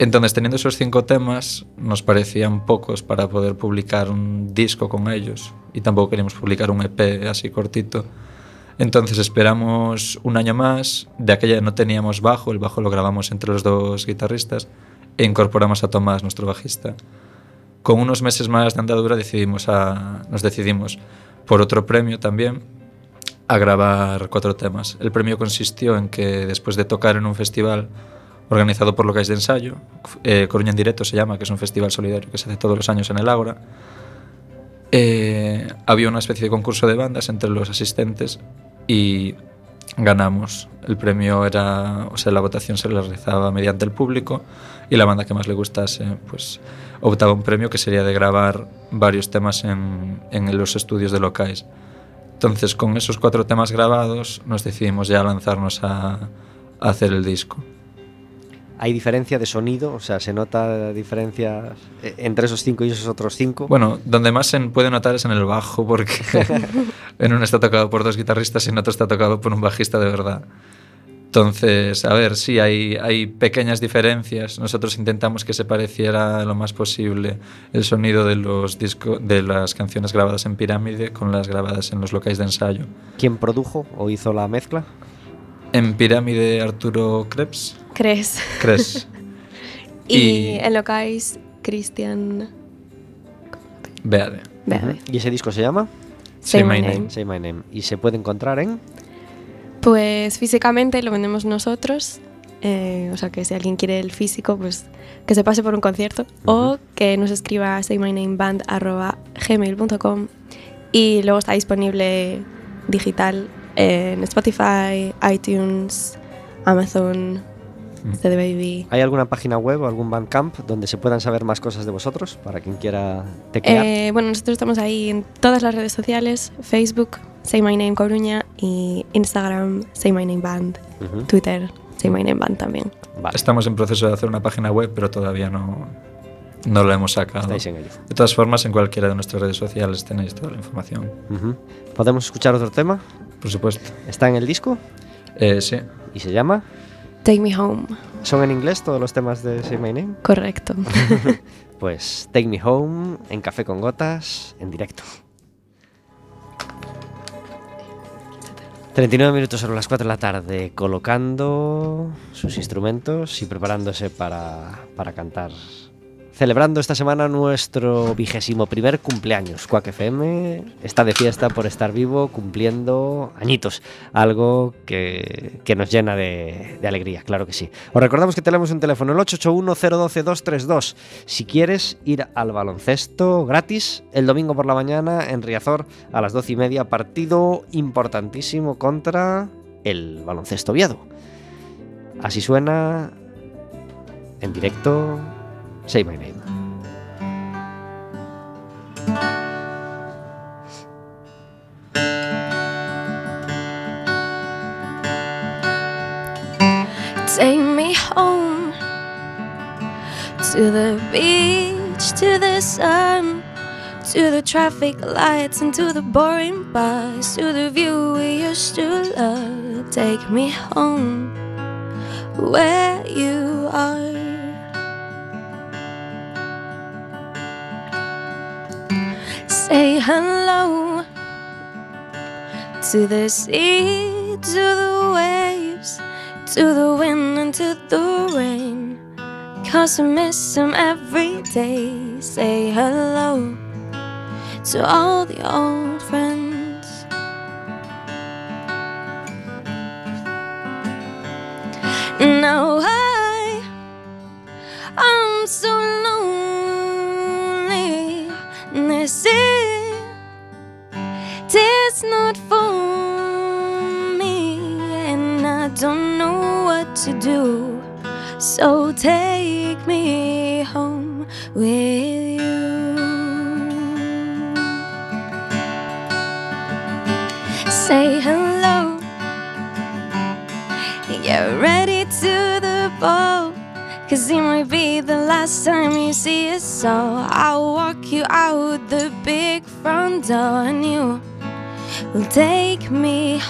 Entonces, teniendo esos cinco temas, nos parecían pocos para poder publicar un disco con ellos y tampoco queríamos publicar un EP así cortito. Entonces esperamos un año más, de aquella no teníamos bajo, el bajo lo grabamos entre los dos guitarristas e incorporamos a Tomás, nuestro bajista. Con unos meses más de andadura decidimos nos decidimos por otro premio también a grabar cuatro temas. El premio consistió en que después de tocar en un festival organizado por Locais de Ensayo, eh, Coruña en Directo se llama, que es un festival solidario que se hace todos los años en el Ágora, eh, había una especie de concurso de bandas entre los asistentes y ganamos. El premio era, o sea, la votación se realizaba mediante el público y la banda que más le gustase, eh, pues optaba un premio que sería de grabar varios temas en, en los estudios de locais. Entonces, con esos cuatro temas grabados, nos decidimos ya lanzarnos a, a hacer el disco. ¿Hay diferencia de sonido? O sea, ¿se nota diferencia entre esos cinco y esos otros cinco? Bueno, donde más se puede notar es en el bajo, porque en uno está tocado por dos guitarristas y en otro está tocado por un bajista de verdad. Entonces, a ver, sí, hay, hay pequeñas diferencias. Nosotros intentamos que se pareciera lo más posible el sonido de, los disco, de las canciones grabadas en Pirámide con las grabadas en los locales de ensayo. ¿Quién produjo o hizo la mezcla? En Pirámide, Arturo Krebs. ¿Crees? Krebs. Y, Y- en locais, Cristian Beade. Beade. ¿Y ese disco se llama? Say My Name. Say My Name. ¿Y se puede encontrar en? Pues físicamente lo vendemos nosotros. eh, o sea que si alguien quiere el físico, pues que se pase por un concierto o que nos escriba a saymynameband.gmail.com y luego está disponible digital en Spotify, iTunes, Amazon, Mm. CD Baby. ¿Hay alguna página web o algún Bandcamp donde se puedan saber más cosas de vosotros para quien quiera teclear? Eh, bueno, nosotros estamos ahí en todas las redes sociales, Facebook, Say My Name Coruña y Instagram, Say My Name Band. Twitter, Say My Name Band también. Vale, Estamos en proceso de hacer una página web, pero todavía no, no la hemos sacado. estáis en ello. De todas formas, en cualquiera de nuestras redes sociales tenéis toda la información. ¿Podemos escuchar otro tema? Por supuesto. ¿Está en el disco? Eh, sí. ¿Y se llama? Take Me Home, ¿Son en inglés todos los temas de Say My Name? correcto. Pues Take Me Home en Café con Gotas en directo. 39 minutos sobre las 4 de la tarde, colocando sus instrumentos y preparándose para, para cantar. Celebrando esta semana nuestro vigésimo primer cumpleaños. Quack FM está de fiesta por estar vivo, cumpliendo añitos. Algo que, que nos llena de, de alegría, claro que sí. Os recordamos que tenemos un teléfono, el 881-012-232. Si quieres ir al baloncesto gratis el domingo por la mañana en Riazor a las 12 y media, partido importantísimo contra el baloncesto Viado. Así suena en directo Say My Name. Take me home to the beach, to the sun, to the traffic lights, and to the boring bus, to the view we used to love. Take me home where you are. Say hello to the sea, to the waves, to the wind and to the rain. Cause I miss him every day. Say hello to all the old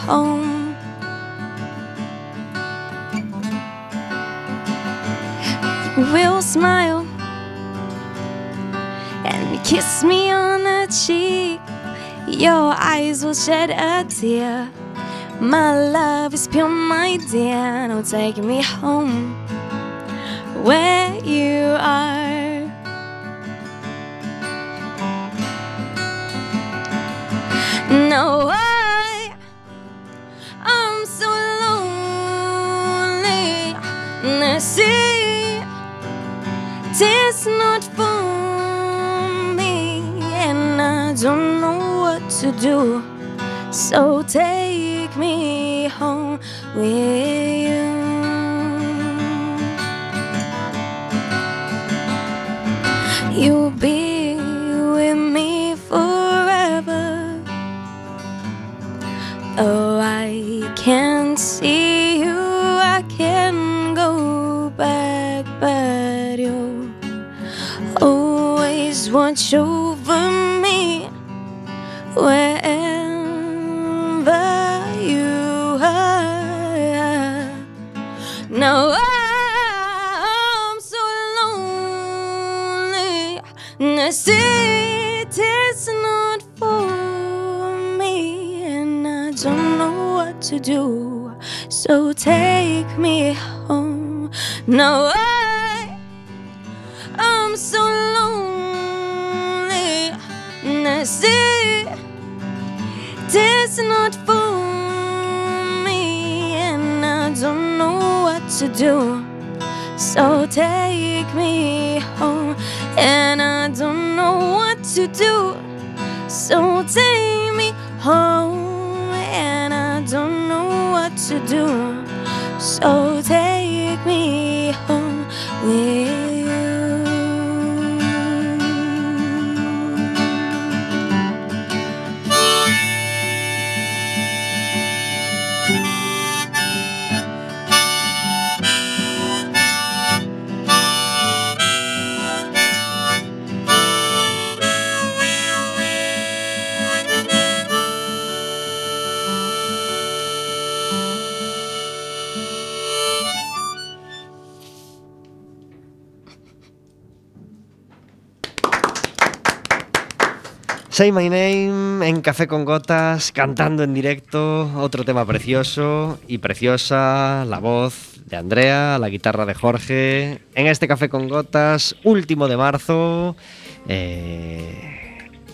home. You will smile and kiss me on the cheek. Your eyes will shed a tear. My love is pure, my dear. Now take me home where you are. No, home with you. You'll be with me forever. Oh, I can't see you, I can go back, but you always want over do. So take me home. No, I, I'm so lonely. And I see it is not for me, and I don't know what to do. So take me home, and I don't know what to do. So take So Say My Name en Café con Gotas, cantando en directo, otro tema precioso y preciosa, la voz de Andrea, la guitarra de Jorge, en este Café con Gotas, último de marzo. eh,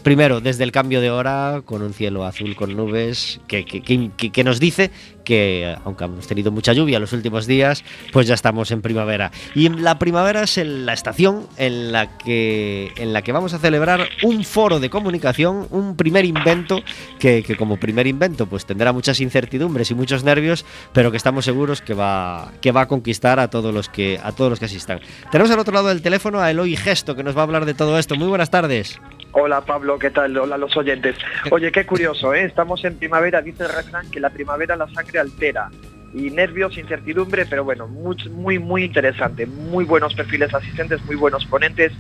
primero, desde el cambio de hora, con un cielo azul con nubes, que, que- que- nos dice que, aunque hemos tenido mucha lluvia los últimos días, pues ya estamos en primavera. Y la primavera es el- la estación en la, que, en la que vamos a celebrar un foro de comunicación, un primer invento, que, que como primer invento pues tendrá muchas incertidumbres y muchos nervios, pero que estamos seguros que va, que va a conquistar a todos, los que, a todos los que asistan. Tenemos al otro lado del teléfono a Eloy Gesto, que nos va a hablar de todo esto. Muy buenas tardes. Hola Pablo, ¿qué tal? Hola los oyentes. Oye, qué curioso, ¿eh? Estamos en primavera, dice el refrán que la primavera la sangre altera. Y nervios, incertidumbre, pero bueno, muy, muy, muy interesante. Muy buenos perfiles asistentes, muy buenos ponentes,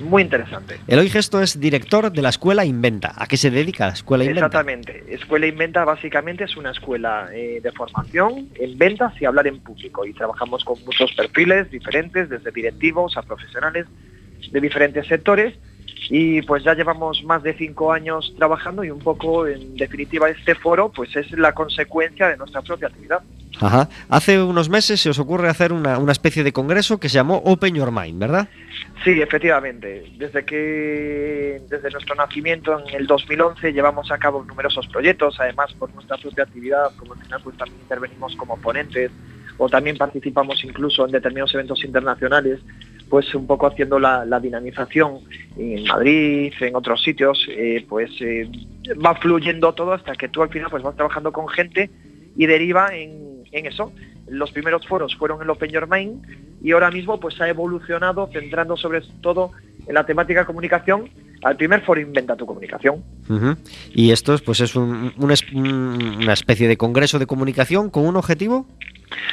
muy interesante. Eloy Gesto es director de la Escuela Inventa. ¿A qué se dedica la Escuela Inventa? Exactamente. Escuela Inventa básicamente es una escuela eh, de formación en ventas y hablar en público. Y trabajamos con muchos perfiles diferentes, desde directivos a profesionales de diferentes sectores. Y pues ya llevamos más de cinco años trabajando y un poco, en definitiva, este foro pues es la consecuencia de nuestra propia actividad. Ajá. Hace unos meses se os ocurre hacer una, una especie de congreso que se llamó Open Your Mind, ¿verdad? Sí, efectivamente. Desde que desde nuestro nacimiento en el 2011 llevamos a cabo numerosos proyectos, además por nuestra propia actividad, como al final pues también intervenimos como ponentes o también participamos incluso en determinados eventos internacionales, pues un poco haciendo la, la dinamización en Madrid, en otros sitios, eh, pues eh, va fluyendo todo hasta que tú al final pues vas trabajando con gente y deriva en, en eso. Los primeros foros fueron en Open Your Mind y ahora mismo pues ha evolucionado centrando sobre todo en la temática comunicación al primer foro Inventa tu comunicación. Y esto pues es una especie de congreso de comunicación con un objetivo.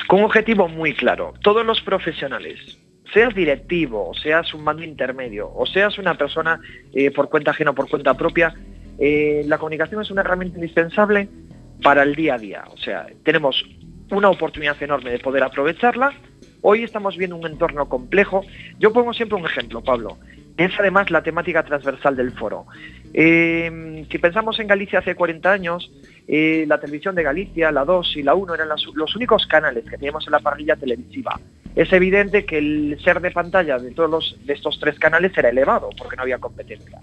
Con un objetivo muy claro. Todos los profesionales, seas directivo, seas un mando intermedio, o seas una persona eh, por cuenta ajena o por cuenta propia, eh, la comunicación es una herramienta indispensable para el día a día. O sea, tenemos una oportunidad enorme de poder aprovecharla. Hoy estamos viendo un entorno complejo. Yo pongo siempre un ejemplo, Pablo. Es además la temática transversal del foro. Eh, si pensamos en Galicia hace 40 años, eh, la televisión de Galicia, la 2 y la 1 eran los únicos canales que teníamos en la parrilla televisiva. Es evidente que el ser de pantalla de todos de estos tres canales era elevado porque no había competencia.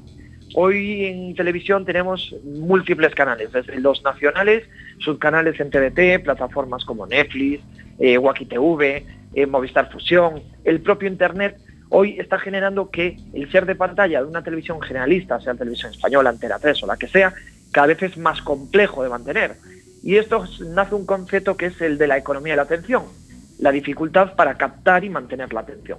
Hoy en televisión tenemos múltiples canales, desde los nacionales, subcanales en TDT, plataformas como Netflix, eh, TV, eh, Movistar Fusión, el propio Internet, hoy está generando que el ser de pantalla de una televisión generalista, sea televisión española, Antena 3 o la que sea, cada vez es más complejo de mantener. Y esto nace un concepto que es el de la economía de la atención, la dificultad para captar y mantener la atención.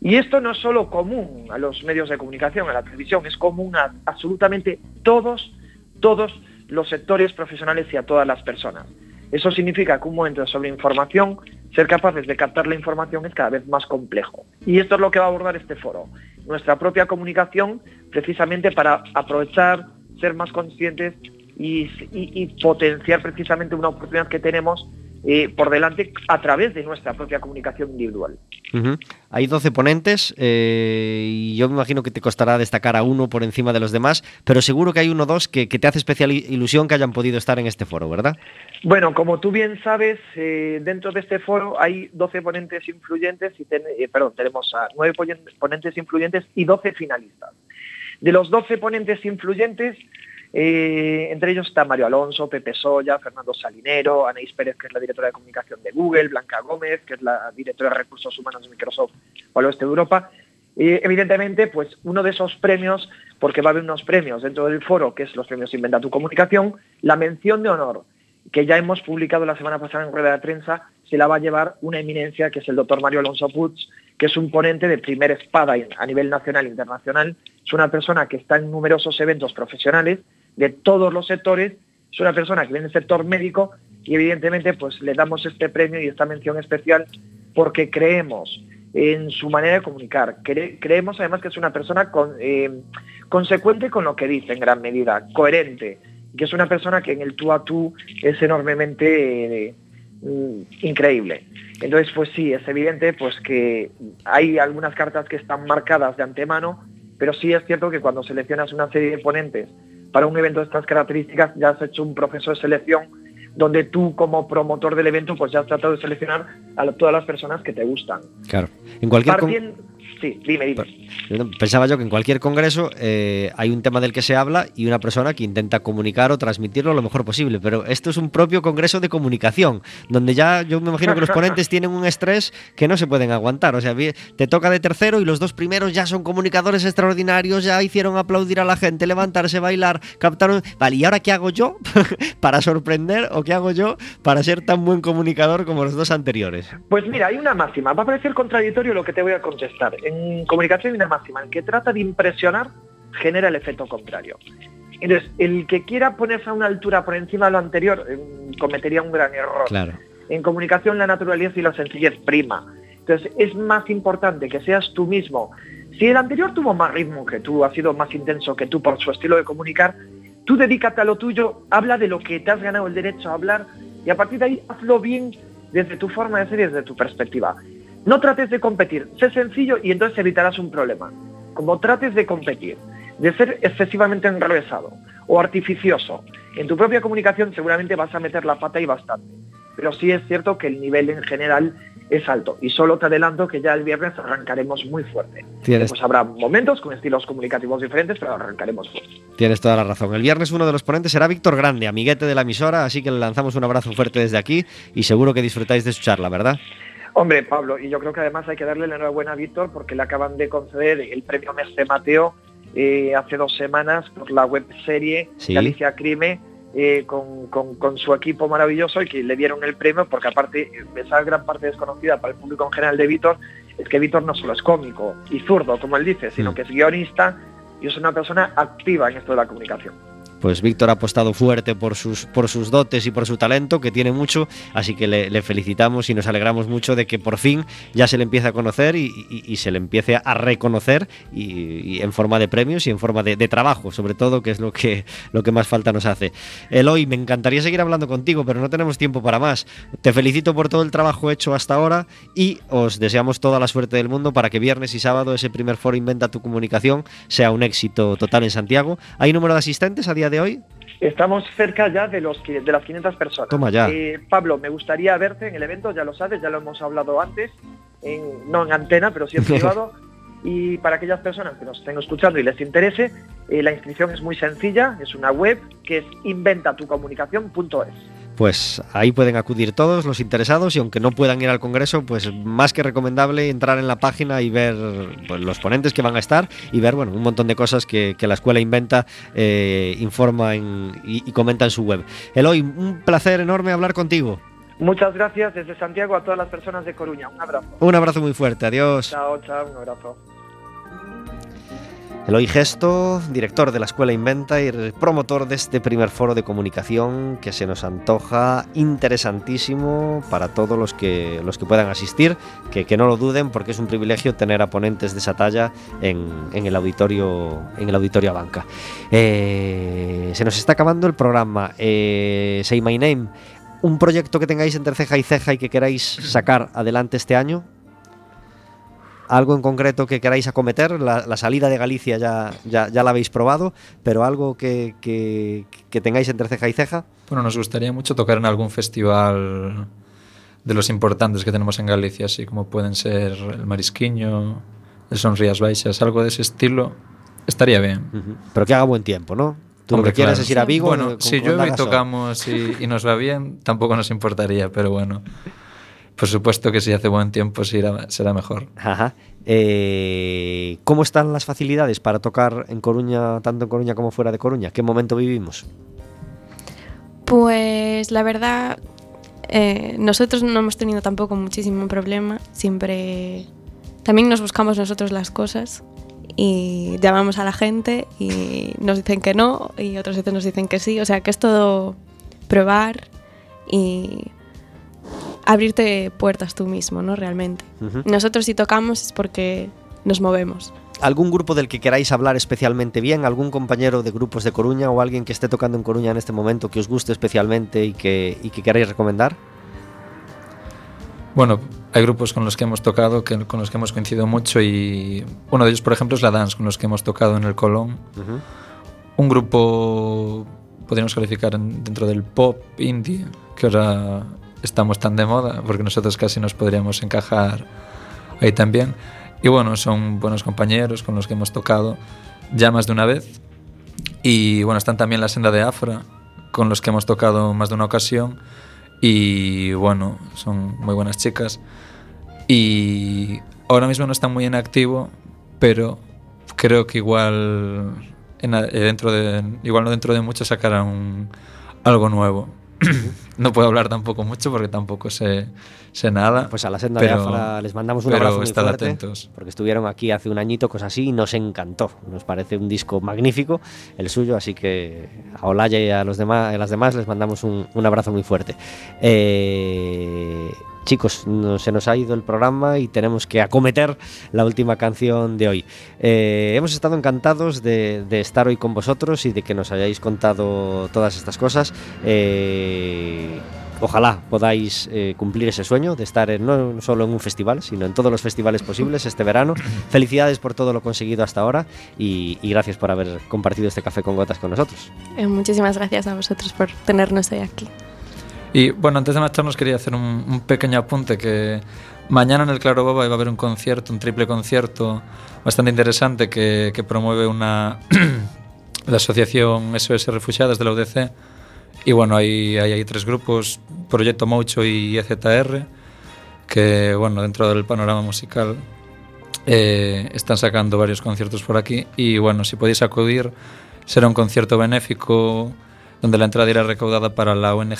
Y esto no es solo común a los medios de comunicación, a la televisión, es común a absolutamente todos, todos los sectores profesionales y a todas las personas. Eso significa que un momento de sobreinformación, ser capaces de captar la información es cada vez más complejo. Y esto es lo que va a abordar este foro. Nuestra propia comunicación, precisamente para aprovechar, ser más conscientes y, y potenciar precisamente una oportunidad que tenemos eh, por delante a través de nuestra propia comunicación individual. Hay 12 ponentes eh, y yo me imagino que te costará destacar a uno por encima de los demás, pero seguro que hay uno o dos que, te hace especial ilusión que hayan podido estar en este foro, ¿verdad? Bueno, como tú bien sabes, eh, dentro de este foro hay 12 ponentes influyentes y perdón, tenemos a 9 ponentes influyentes y 12 finalistas. De los 12 ponentes influyentes, eh, entre ellos está Mario Alonso, Pepe Soya, Fernando Salinero, Anaís Pérez, que es la directora de comunicación de Google, Blanca Gómez, que es la directora de recursos humanos de Microsoft para el oeste de Europa. evidentemente, pues uno de esos premios, porque va a haber unos premios dentro del foro, que es los premios Inventa tu Comunicación, la mención de honor, que ya hemos publicado la semana pasada en rueda de prensa, se la va a llevar una eminencia, que es el doctor Mario Alonso Puig, es un ponente de primera espada a nivel nacional e internacional. Es una persona que está en numerosos eventos profesionales de todos los sectores, es una persona que viene del sector médico y evidentemente pues le damos este premio y esta mención especial porque creemos en su manera de comunicar. creemos además que es una persona eh, consecuente con lo que dice en gran medida, coherente, que es una persona que en el tú a tú es enormemente eh, increíble. Entonces, pues sí, es evidente pues que hay algunas cartas que están marcadas de antemano, pero sí es cierto que cuando seleccionas una serie de ponentes para un evento de estas características ya has hecho un proceso de selección donde tú como promotor del evento pues ya has tratado de seleccionar a todas las personas que te gustan. Claro. En cualquier Sí, dime, dime. Pensaba yo que en cualquier congreso eh, hay un tema del que se habla y una persona que intenta comunicar o transmitirlo lo mejor posible, pero esto es un propio congreso de comunicación, donde ya yo me imagino que los ponentes tienen un estrés que no se pueden aguantar. O sea, te toca de tercero y los dos primeros ya son comunicadores extraordinarios, ya hicieron aplaudir a la gente, levantarse, bailar, captaron... Vale, ¿y ahora qué hago yo para sorprender o qué hago yo para ser tan buen comunicador como los dos anteriores? Pues mira, hay una máxima. Va a parecer contradictorio lo que te voy a contestar en comunicación hay una máxima, el que trata de impresionar genera el efecto contrario. Entonces, el que quiera ponerse a una altura por encima de lo anterior eh, cometería un gran error. Claro. En comunicación la naturaleza y la sencillez prima. Entonces, es más importante que seas tú mismo. Si el anterior tuvo más ritmo que tú, ha sido más intenso que tú por su estilo de comunicar, tú dedícate a lo tuyo, habla de lo que te has ganado el derecho a hablar y a partir de ahí hazlo bien desde tu forma de ser y desde tu perspectiva. No trates de competir, sé sencillo y entonces evitarás un problema. Como trates de competir, de ser excesivamente enrevesado o artificioso, en tu propia comunicación seguramente vas a meter la pata y bastante. Pero sí es cierto que el nivel en general es alto. Y solo te adelanto que ya el viernes arrancaremos muy fuerte. Pues habrá momentos con estilos comunicativos diferentes, pero arrancaremos fuerte. Tienes toda la razón. El viernes uno de los ponentes será Víctor Grande, amiguete de la emisora, así que le lanzamos un abrazo fuerte desde aquí y seguro que disfrutáis de su charla, ¿verdad? Hombre, Pablo, y yo creo que además hay que darle la enhorabuena a Víctor porque le acaban de conceder el premio Mestre Mateo eh, hace dos semanas por la web serie Galicia Crime eh, con, con, su equipo maravilloso y que le dieron el premio, porque aparte, esa gran parte desconocida para el público en general de Víctor, es que Víctor no solo es cómico y zurdo, como él dice, sino mm. que es guionista y es una persona activa en esto de la comunicación pues Víctor ha apostado fuerte por sus, por sus dotes y por su talento, que tiene mucho, así que le, felicitamos y nos alegramos mucho de que por fin ya se le empiece a conocer y, se le empiece a reconocer y, en forma de premios y en forma de, trabajo, sobre todo, que es lo que, lo que más falta nos hace. Eloy, me encantaría seguir hablando contigo, pero no tenemos tiempo para más. Te felicito por todo el trabajo hecho hasta ahora y os deseamos toda la suerte del mundo para que viernes y sábado ese primer foro Inventa tu comunicación sea un éxito total en Santiago. ¿Hay número de asistentes a día de hoy? Estamos cerca ya de, los, de las 500 personas. Toma ya. Eh, Pablo, me gustaría verte en el evento, ya lo sabes, ya lo hemos hablado antes, no en antena, pero sí en privado. y para aquellas personas que nos estén escuchando y les interese, eh, la inscripción es muy sencilla, es una web que es inventatucomunicación.es pues ahí pueden acudir todos los interesados y aunque no puedan ir al Congreso, pues más que recomendable entrar en la página y ver pues, los ponentes que van a estar y ver bueno, un montón de cosas que, la escuela inventa, eh, informa y, comenta en su web. Eloy, un placer enorme hablar contigo. Muchas gracias desde Santiago a todas las personas de Coruña. Un abrazo. Un abrazo muy fuerte. Adiós. Chao, chao. Un abrazo. Eloy Gesto, director de la Escuela Inventa y promotor de este primer foro de comunicación que se nos antoja interesantísimo para todos los que, los que puedan asistir, que, que no lo duden porque es un privilegio tener a ponentes de esa talla en, el, auditorio, en el auditorio Banca. Eh, se nos está acabando el programa. Eh, Say My Name, un proyecto que tengáis entre ceja y ceja y que queráis sacar adelante este año algo en concreto que queráis acometer, la, salida de Galicia ya, ya, la habéis probado, pero algo que, que, tengáis entre ceja y ceja. Bueno, nos gustaría mucho tocar en algún festival de los importantes que tenemos en Galicia, así como pueden ser el Marisquiño, el Sonrías Baixas, algo de ese estilo, estaría bien. Pero que haga buen tiempo, ¿no? Tú lo que quieres es ir a Vigo. Bueno, si llueve y tocamos y, y, nos va bien, tampoco nos importaría, pero bueno. Por supuesto que si hace buen tiempo será, mejor. Ajá. Eh, ¿Cómo están las facilidades para tocar en Coruña, tanto en Coruña como fuera de Coruña? ¿Qué momento vivimos? Pues la verdad, eh, nosotros no hemos tenido tampoco muchísimo problema. Siempre también nos buscamos nosotros las cosas y llamamos a la gente y nos dicen que no y otras veces nos dicen que sí. O sea que es todo probar y abrirte puertas tú mismo, ¿no? Realmente. Nosotros si tocamos es porque nos movemos. ¿Algún grupo del que queráis hablar especialmente bien? ¿Algún compañero de grupos de Coruña o alguien que esté tocando en Coruña en este momento que os guste especialmente y que, y que queráis recomendar? Bueno, hay grupos con los que hemos tocado, que, con los que hemos coincidido mucho y uno de ellos, por ejemplo, es la Dance, con los que hemos tocado en el Colón. Un grupo, podríamos calificar dentro del pop indie, que ahora estamos tan de moda, porque nosotros casi nos podríamos encajar ahí también. Y bueno, son buenos compañeros con los que hemos tocado ya más de una vez. Y bueno, están también la senda de Afra, con los que hemos tocado más de una ocasión. Y bueno, son muy buenas chicas. Y ahora mismo no están muy en activo, pero creo que igual, en, dentro de, igual no dentro de mucho sacarán algo nuevo. no puedo hablar tampoco mucho porque tampoco sé, sé nada. Pues a la senda de Afra les mandamos un abrazo muy fuerte atentos. porque estuvieron aquí hace un añito, cosas así, y nos encantó. Nos parece un disco magnífico el suyo, así que a Olaya y a, los demás, a las demás les mandamos un, un abrazo muy fuerte. Eh, chicos, se nos ha ido el programa y tenemos que acometer la última canción de hoy. Eh, hemos estado encantados de, estar hoy con vosotros y de que nos hayáis contado todas estas cosas. Eh, ojalá podáis eh, cumplir ese sueño de estar no solo en un festival, sino en todos los festivales posibles este verano. Felicidades por todo lo conseguido hasta ahora y, gracias por haber compartido este café con gotas con nosotros. muchísimas gracias a vosotros por tenernos hoy aquí. Y bueno, antes de marcharnos quería hacer un, un pequeño apunte que mañana en el Claro Boba va a haber un concierto, un triple concierto bastante interesante que, que promueve una la asociación SOS Refugiadas de la UDC. Y bueno, hay, hay, hay tres grupos, Proyecto Moucho y EZR, que bueno, dentro del panorama musical eh, están sacando varios conciertos por aquí. Y bueno, si podéis acudir, será un concierto benéfico donde la entrada irá recaudada para la ONG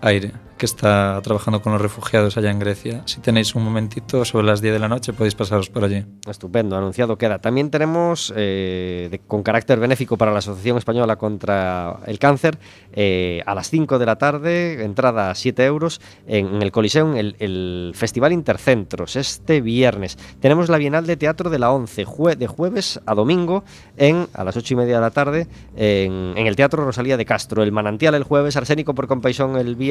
Aire, que está trabajando con los refugiados allá en Grecia. Si tenéis un momentito, sobre las 10 de la noche, podéis pasaros por allí. Estupendo, anunciado queda. También tenemos, eh, con carácter benéfico para la Asociación Española contra el Cáncer, eh, a las 5 de la tarde, entrada a 7 euros, en, el Coliseum, el, Festival Intercentros, este viernes. Tenemos la Bienal de Teatro de la 11, de jueves a domingo, en, a las 8 y media de la tarde, en, en el Teatro Rosalía de Castro. El Manantial el jueves, Arsénico por Compaixón el viernes